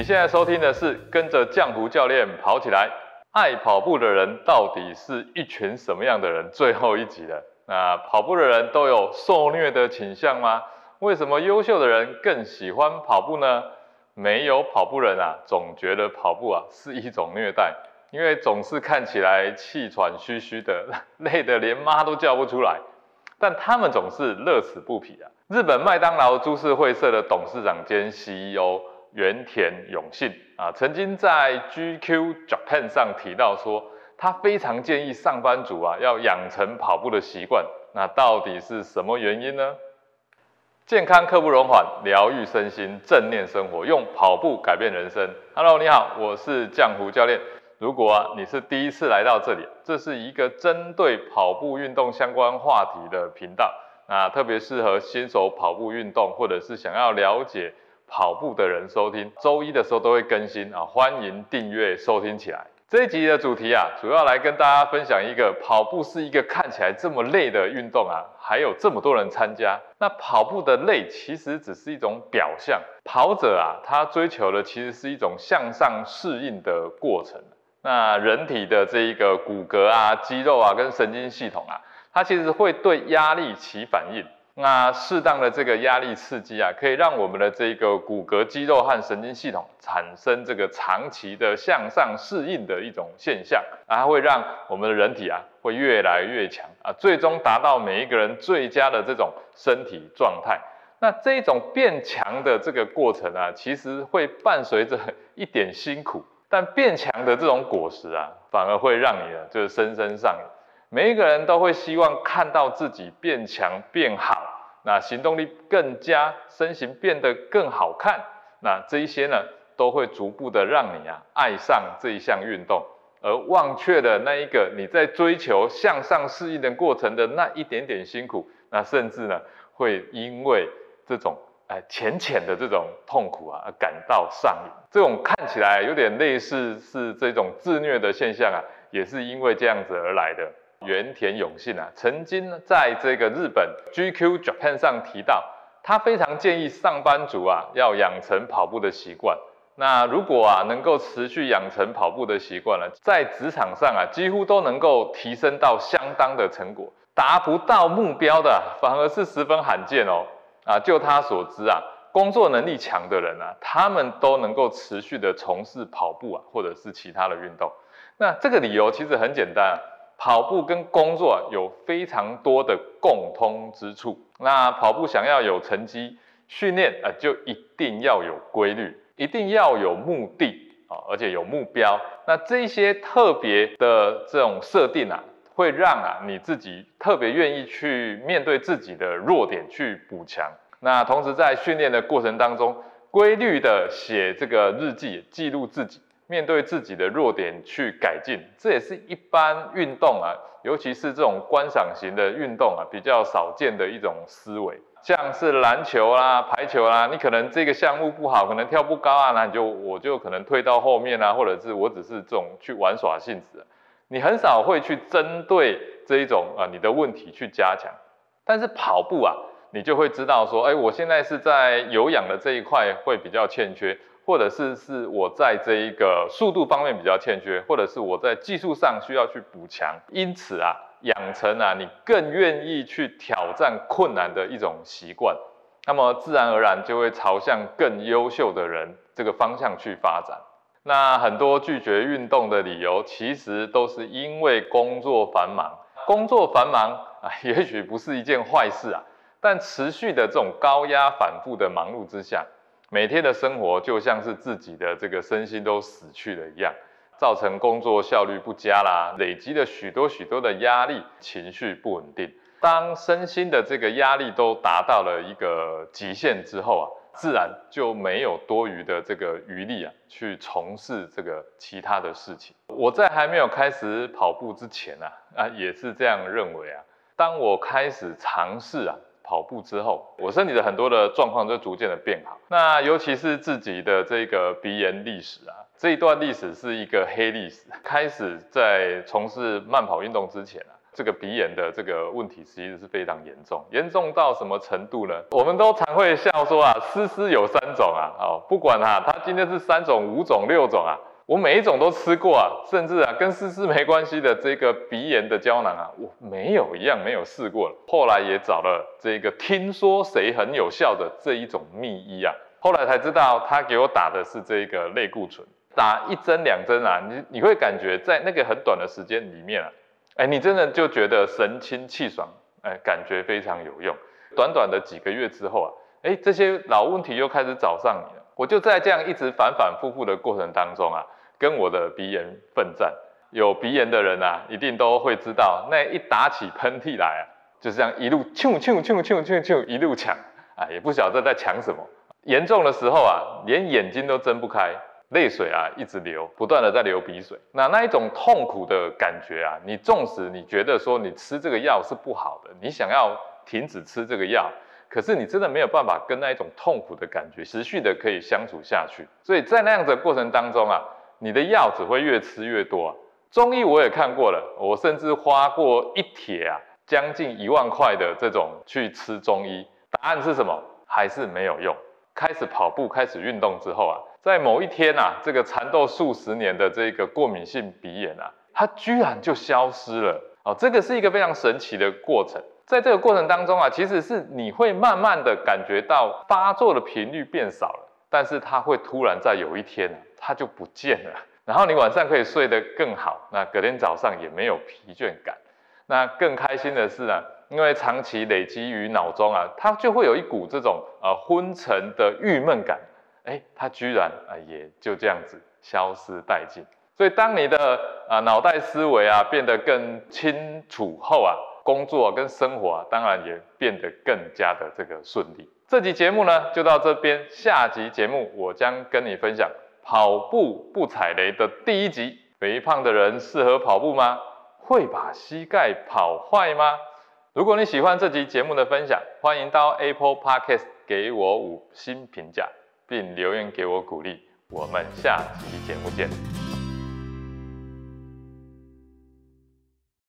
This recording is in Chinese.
你现在收听的是跟着浆糊教练跑起来。爱跑步的人到底是一群什么样的人？最后一集了。那跑步的人都有受虐的倾向吗？为什么优秀的人更喜欢跑步呢？没有跑步人啊，总觉得跑步啊是一种虐待，因为总是看起来气喘吁吁的，累得连妈都叫不出来。但他们总是乐此不疲啊。日本麦当劳株式会社的董事长兼 CEO。原田永信啊，曾经在 GQ Japan 上提到说，他非常建议上班族啊要养成跑步的习惯。那到底是什么原因呢？健康刻不容缓，疗愈身心，正念生活，用跑步改变人生。Hello，你好，我是江湖教练。如果你是第一次来到这里，这是一个针对跑步运动相关话题的频道，那特别适合新手跑步运动，或者是想要了解。跑步的人收听，周一的时候都会更新啊，欢迎订阅收听起来。这一集的主题啊，主要来跟大家分享一个跑步是一个看起来这么累的运动啊，还有这么多人参加。那跑步的累其实只是一种表象，跑者啊，他追求的其实是一种向上适应的过程。那人体的这一个骨骼啊、肌肉啊跟神经系统啊，它其实会对压力起反应。那适当的这个压力刺激啊，可以让我们的这个骨骼、肌肉和神经系统产生这个长期的向上适应的一种现象，啊，会让我们的人体啊会越来越强啊，最终达到每一个人最佳的这种身体状态。那这种变强的这个过程啊，其实会伴随着一点辛苦，但变强的这种果实啊，反而会让你呢就是深深上瘾。每一个人都会希望看到自己变强变好，那行动力更加，身形变得更好看，那这一些呢，都会逐步的让你啊爱上这一项运动，而忘却了那一个你在追求向上适应的过程的那一点点辛苦，那甚至呢会因为这种哎浅浅的这种痛苦啊而感到上瘾，这种看起来有点类似是这种自虐的现象啊，也是因为这样子而来的。原田永信啊，曾经在这个日本 GQ Japan 上提到，他非常建议上班族啊要养成跑步的习惯。那如果啊能够持续养成跑步的习惯了，在职场上啊几乎都能够提升到相当的成果。达不到目标的反而是十分罕见哦。啊，就他所知啊，工作能力强的人啊，他们都能够持续的从事跑步啊，或者是其他的运动。那这个理由其实很简单。跑步跟工作有非常多的共通之处。那跑步想要有成绩，训练啊就一定要有规律，一定要有目的啊，而且有目标。那这些特别的这种设定啊，会让啊你自己特别愿意去面对自己的弱点去补强。那同时在训练的过程当中，规律的写这个日记，记录自己。面对自己的弱点去改进，这也是一般运动啊，尤其是这种观赏型的运动啊，比较少见的一种思维。像是篮球啦、排球啦，你可能这个项目不好，可能跳不高啊，那你就我就可能退到后面啊，或者是我只是这种去玩耍性质，你很少会去针对这一种啊你的问题去加强。但是跑步啊，你就会知道说，哎，我现在是在有氧的这一块会比较欠缺。或者是是我在这一个速度方面比较欠缺，或者是我在技术上需要去补强，因此啊，养成啊你更愿意去挑战困难的一种习惯，那么自然而然就会朝向更优秀的人这个方向去发展。那很多拒绝运动的理由，其实都是因为工作繁忙。工作繁忙啊，也许不是一件坏事啊，但持续的这种高压、反复的忙碌之下。每天的生活就像是自己的这个身心都死去了一样，造成工作效率不佳啦，累积了许多许多的压力，情绪不稳定。当身心的这个压力都达到了一个极限之后啊，自然就没有多余的这个余力啊，去从事这个其他的事情。我在还没有开始跑步之前啊，啊也是这样认为啊。当我开始尝试啊。跑步之后，我身体的很多的状况就逐渐的变好。那尤其是自己的这个鼻炎历史啊，这一段历史是一个黑历史。开始在从事慢跑运动之前啊，这个鼻炎的这个问题其实是非常严重，严重到什么程度呢？我们都常会笑说啊，丝丝有三种啊，哦，不管啊，它今天是三种、五种、六种啊，我每一种都吃过啊，甚至啊，跟丝丝没关系的这个鼻炎的胶囊啊，我没有一样没有试过了。后来也找了这个听说谁很有效的这一种秘医啊，后来才知道他给我打的是这个类固醇，打一针两针啊，你你会感觉在那个很短的时间里面啊。哎，你真的就觉得神清气爽，哎，感觉非常有用。短短的几个月之后啊，哎，这些老问题又开始找上你了。我就在这样一直反反复复的过程当中啊，跟我的鼻炎奋战。有鼻炎的人啊，一定都会知道，那一打起喷嚏来啊，就是这样一路呛呛呛呛呛呛一路抢，啊，也不晓得在抢什么。严重的时候啊，连眼睛都睁不开。泪水啊，一直流，不断的在流鼻水。那那一种痛苦的感觉啊，你纵使你觉得说你吃这个药是不好的，你想要停止吃这个药，可是你真的没有办法跟那一种痛苦的感觉持续的可以相处下去。所以在那样子的过程当中啊，你的药只会越吃越多啊。中医我也看过了，我甚至花过一帖啊，将近一万块的这种去吃中医。答案是什么？还是没有用。开始跑步，开始运动之后啊。在某一天呐，这个缠斗数十年的这个过敏性鼻炎啊，它居然就消失了哦，这个是一个非常神奇的过程。在这个过程当中啊，其实是你会慢慢的感觉到发作的频率变少了，但是它会突然在有一天它就不见了，然后你晚上可以睡得更好，那隔天早上也没有疲倦感。那更开心的是呢，因为长期累积于脑中啊，它就会有一股这种呃昏沉的郁闷感。哎，它居然啊也就这样子消失殆尽。所以当你的啊脑袋思维啊变得更清楚后啊，工作跟生活啊当然也变得更加的这个顺利。这集节目呢就到这边，下集节目我将跟你分享跑步不踩雷的第一集。肥胖的人适合跑步吗？会把膝盖跑坏吗？如果你喜欢这集节目的分享，欢迎到 Apple Podcast 给我五星评价。并留言给我鼓励，我们下期节目见。